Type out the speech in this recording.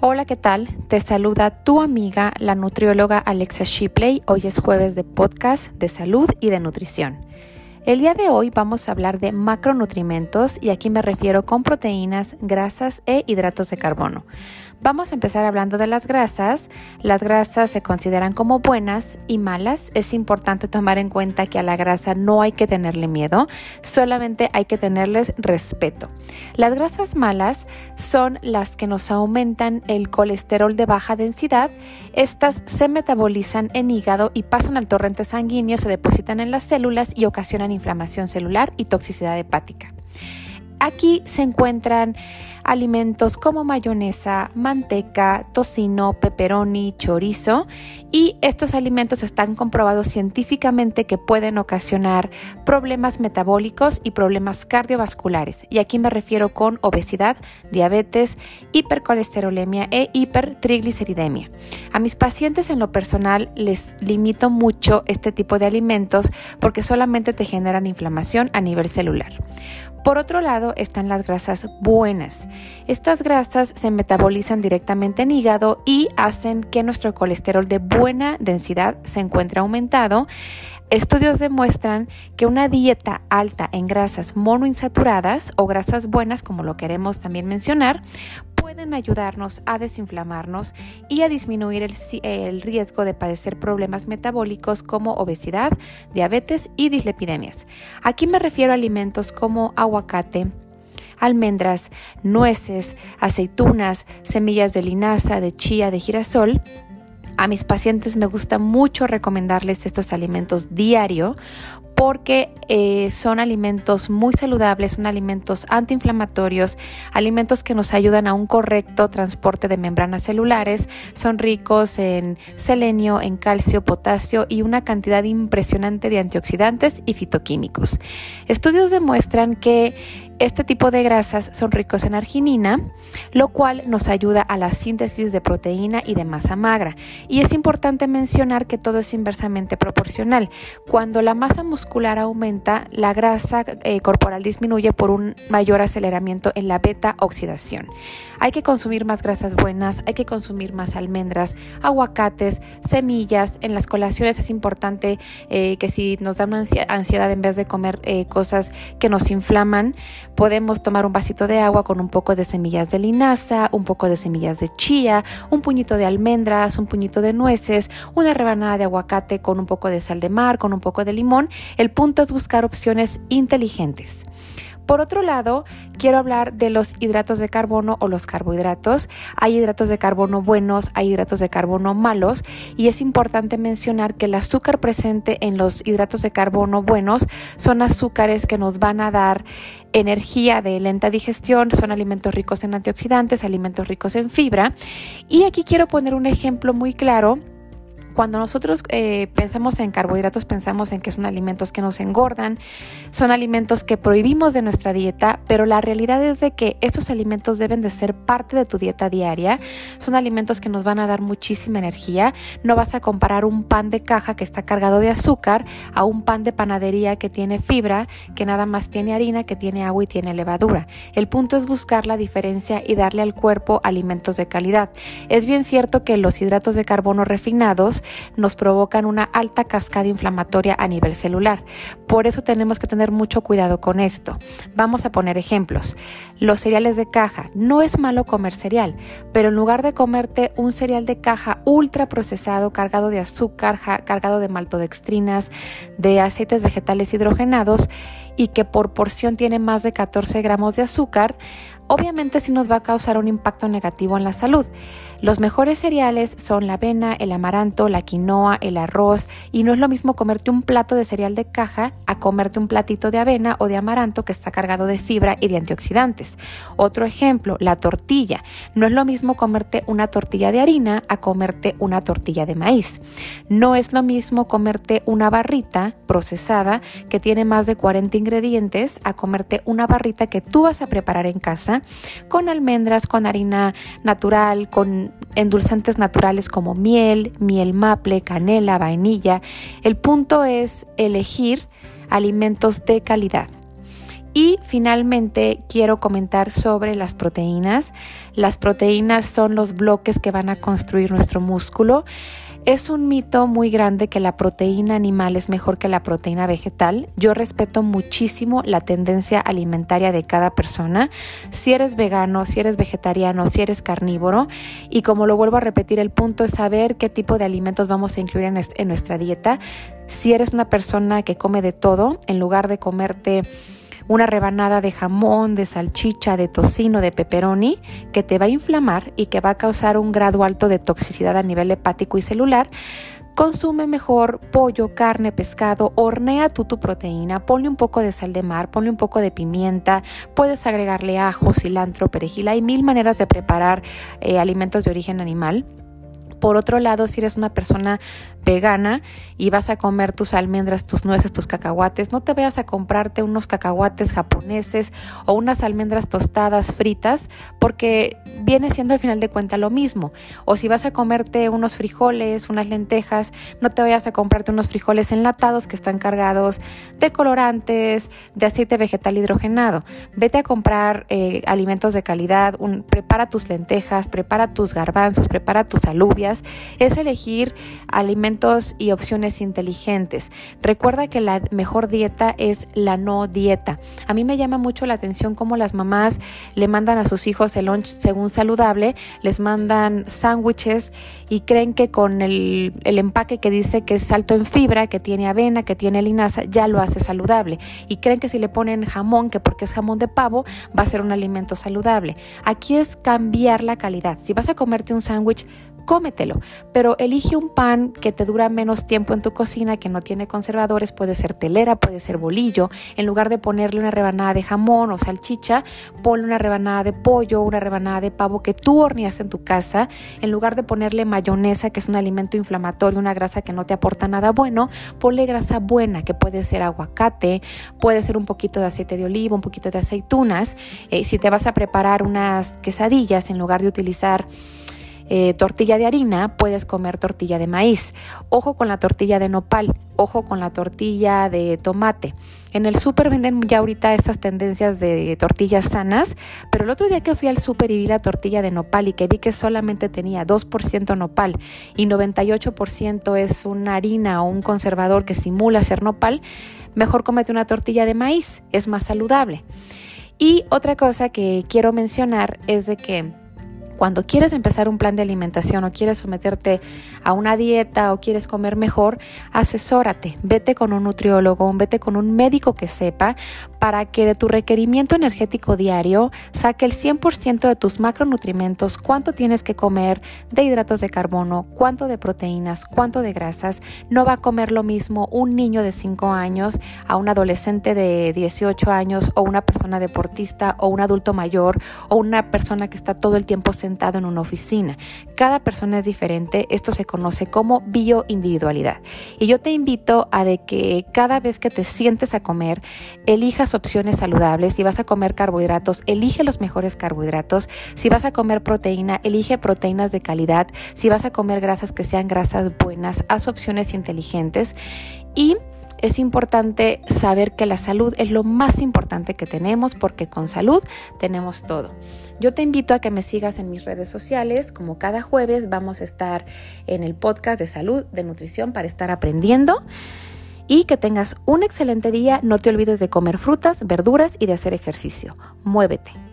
Hola, ¿qué tal? Te saluda tu amiga, la nutrióloga Alexa Shipley. Hoy es jueves de podcast de salud y de nutrición. El día de hoy vamos a hablar de macronutrimentos y aquí me refiero con proteínas, grasas e hidratos de carbono. Vamos a empezar hablando de las grasas. Las grasas se consideran como buenas y malas. Es importante tomar en cuenta que a la grasa no hay que tenerle miedo, solamente hay que tenerles respeto. Las grasas malas son las que nos aumentan el colesterol de baja densidad. Estas se metabolizan en hígado y pasan al torrente sanguíneo, se depositan en las células y ocasionan inflamación celular y toxicidad hepática. Aquí se encuentran alimentos como mayonesa, manteca, tocino, pepperoni, chorizo y estos alimentos están comprobados científicamente que pueden ocasionar problemas metabólicos y problemas cardiovasculares. Y aquí me refiero con obesidad, diabetes, hipercolesterolemia e hipertrigliceridemia. A mis pacientes en lo personal les limito mucho este tipo de alimentos porque solamente te generan inflamación a nivel celular. Por otro lado están las grasas buenas. Estas grasas se metabolizan directamente en hígado y hacen que nuestro colesterol de buena densidad se encuentre aumentado. Estudios demuestran que una dieta alta en grasas monoinsaturadas o grasas buenas, como lo queremos también mencionar, pueden ayudarnos a desinflamarnos y a disminuir el, riesgo de padecer problemas metabólicos como obesidad, diabetes y dislipidemias. Aquí me refiero a alimentos como aguacate, almendras, nueces, aceitunas, semillas de linaza, de chía, de girasol, a mis pacientes me gusta mucho recomendarles estos alimentos diario porque eh, son alimentos muy saludables, son alimentos antiinflamatorios, alimentos que nos ayudan a un correcto transporte de membranas celulares, son ricos en selenio, en calcio, potasio y una cantidad impresionante de antioxidantes y fitoquímicos. Estudios demuestran que este tipo de grasas son ricos en arginina, lo cual nos ayuda a la síntesis de proteína y de masa magra. Y es importante mencionar que todo es inversamente proporcional. Cuando la masa muscular aumenta, la grasa eh, corporal disminuye por un mayor aceleramiento en la beta oxidación. Hay que consumir más grasas buenas, hay que consumir más almendras, aguacates, semillas. En las colaciones es importante eh, que si nos da una ansiedad en vez de comer eh, cosas que nos inflaman, Podemos tomar un vasito de agua con un poco de semillas de linaza, un poco de semillas de chía, un puñito de almendras, un puñito de nueces, una rebanada de aguacate con un poco de sal de mar, con un poco de limón. El punto es buscar opciones inteligentes. Por otro lado, quiero hablar de los hidratos de carbono o los carbohidratos. Hay hidratos de carbono buenos, hay hidratos de carbono malos y es importante mencionar que el azúcar presente en los hidratos de carbono buenos son azúcares que nos van a dar energía de lenta digestión, son alimentos ricos en antioxidantes, alimentos ricos en fibra. Y aquí quiero poner un ejemplo muy claro cuando nosotros eh, pensamos en carbohidratos, pensamos en que son alimentos que nos engordan, son alimentos que prohibimos de nuestra dieta, pero la realidad es de que estos alimentos deben de ser parte de tu dieta diaria. Son alimentos que nos van a dar muchísima energía. No vas a comparar un pan de caja que está cargado de azúcar a un pan de panadería que tiene fibra, que nada más tiene harina, que tiene agua y tiene levadura. El punto es buscar la diferencia y darle al cuerpo alimentos de calidad. Es bien cierto que los hidratos de carbono refinados nos provocan una alta cascada inflamatoria a nivel celular. Por eso tenemos que tener mucho cuidado con esto. Vamos a poner ejemplos. Los cereales de caja. No es malo comer cereal, pero en lugar de comerte un cereal de caja ultra procesado, cargado de azúcar, cargado de maltodextrinas, de aceites vegetales hidrogenados y que por porción tiene más de 14 gramos de azúcar, obviamente sí nos va a causar un impacto negativo en la salud. Los mejores cereales son la avena, el amaranto, la quinoa, el arroz y no es lo mismo comerte un plato de cereal de caja a comerte un platito de avena o de amaranto que está cargado de fibra y de antioxidantes. Otro ejemplo, la tortilla. No es lo mismo comerte una tortilla de harina a comerte una tortilla de maíz. No es lo mismo comerte una barrita procesada que tiene más de 40 ingredientes a comerte una barrita que tú vas a preparar en casa con almendras, con harina natural, con endulzantes naturales como miel, miel maple, canela, vainilla. El punto es elegir alimentos de calidad. Y finalmente quiero comentar sobre las proteínas. Las proteínas son los bloques que van a construir nuestro músculo. Es un mito muy grande que la proteína animal es mejor que la proteína vegetal. Yo respeto muchísimo la tendencia alimentaria de cada persona. Si eres vegano, si eres vegetariano, si eres carnívoro. Y como lo vuelvo a repetir, el punto es saber qué tipo de alimentos vamos a incluir en, nuestra dieta. Si eres una persona que come de todo, en lugar de comerte una rebanada de jamón, de salchicha, de tocino, de pepperoni, que te va a inflamar y que va a causar un grado alto de toxicidad a nivel hepático y celular, Consume mejor pollo, carne, pescado, hornea tú tu proteína, ponle un poco de sal de mar, ponle un poco de pimienta, puedes agregarle ajo, cilantro, perejil, hay mil maneras de preparar eh, alimentos de origen animal. Por otro lado, si eres una persona vegana y vas a comer tus almendras, tus nueces, tus cacahuates, no te vayas a comprarte unos cacahuates japoneses o unas almendras tostadas fritas porque viene siendo al final de cuentas lo mismo. O si vas a comerte unos frijoles, unas lentejas, no te vayas a comprarte unos frijoles enlatados que están cargados de colorantes, de aceite vegetal hidrogenado. Vete a comprar eh, alimentos de calidad, prepara tus lentejas, prepara tus garbanzos, prepara tus alubias. Es elegir alimentos y opciones inteligentes. Recuerda que la mejor dieta es la no dieta. A mí me llama mucho la atención cómo las mamás le mandan a sus hijos el lunch según saludable, les mandan sándwiches y creen que con el, el empaque que dice que es alto en fibra, que tiene avena, que tiene linaza, ya lo hace saludable. Y creen que si le ponen jamón, que porque es jamón de pavo, va a ser un alimento saludable. Aquí es cambiar la calidad. Si vas a comerte un sándwich, cómetelo, pero elige un pan que te dura menos tiempo en tu cocina, que no tiene conservadores, puede ser telera, puede ser bolillo, en lugar de ponerle una rebanada de jamón o salchicha, ponle una rebanada de pollo, una rebanada de pavo que tú horneas en tu casa, en lugar de ponerle mayonesa, que es un alimento inflamatorio, una grasa que no te aporta nada bueno, ponle grasa buena, que puede ser aguacate, puede ser un poquito de aceite de oliva, un poquito de aceitunas. Eh, si te vas a preparar unas quesadillas, en lugar de utilizar eh, tortilla de harina, puedes comer tortilla de maíz. Ojo con la tortilla de nopal, ojo con la tortilla de tomate. En el súper venden ya ahorita estas tendencias de tortillas sanas, pero el otro día que fui al súper y vi la tortilla de nopal y que vi que solamente tenía 2% nopal y 98% es una harina o un conservador que simula ser nopal, mejor comete una tortilla de maíz, es más saludable. Y otra cosa que quiero mencionar es de que cuando quieres empezar un plan de alimentación o quieres someterte a una dieta o quieres comer mejor, asesórate, vete con un nutriólogo, vete con un médico que sepa para que de tu requerimiento energético diario saque el 100% de tus macronutrientes, cuánto tienes que comer de hidratos de carbono, cuánto de proteínas, cuánto de grasas. No va a comer lo mismo un niño de 5 años a un adolescente de 18 años o una persona deportista o un adulto mayor o una persona que está todo el tiempo sentada sentado en una oficina. Cada persona es diferente, esto se conoce como bioindividualidad. Y yo te invito a de que cada vez que te sientes a comer, elijas opciones saludables. Si vas a comer carbohidratos, elige los mejores carbohidratos. Si vas a comer proteína, elige proteínas de calidad. Si vas a comer grasas que sean grasas buenas, haz opciones inteligentes. Y es importante saber que la salud es lo más importante que tenemos porque con salud tenemos todo. Yo te invito a que me sigas en mis redes sociales, como cada jueves vamos a estar en el podcast de salud, de nutrición para estar aprendiendo y que tengas un excelente día. No te olvides de comer frutas, verduras y de hacer ejercicio. Muévete.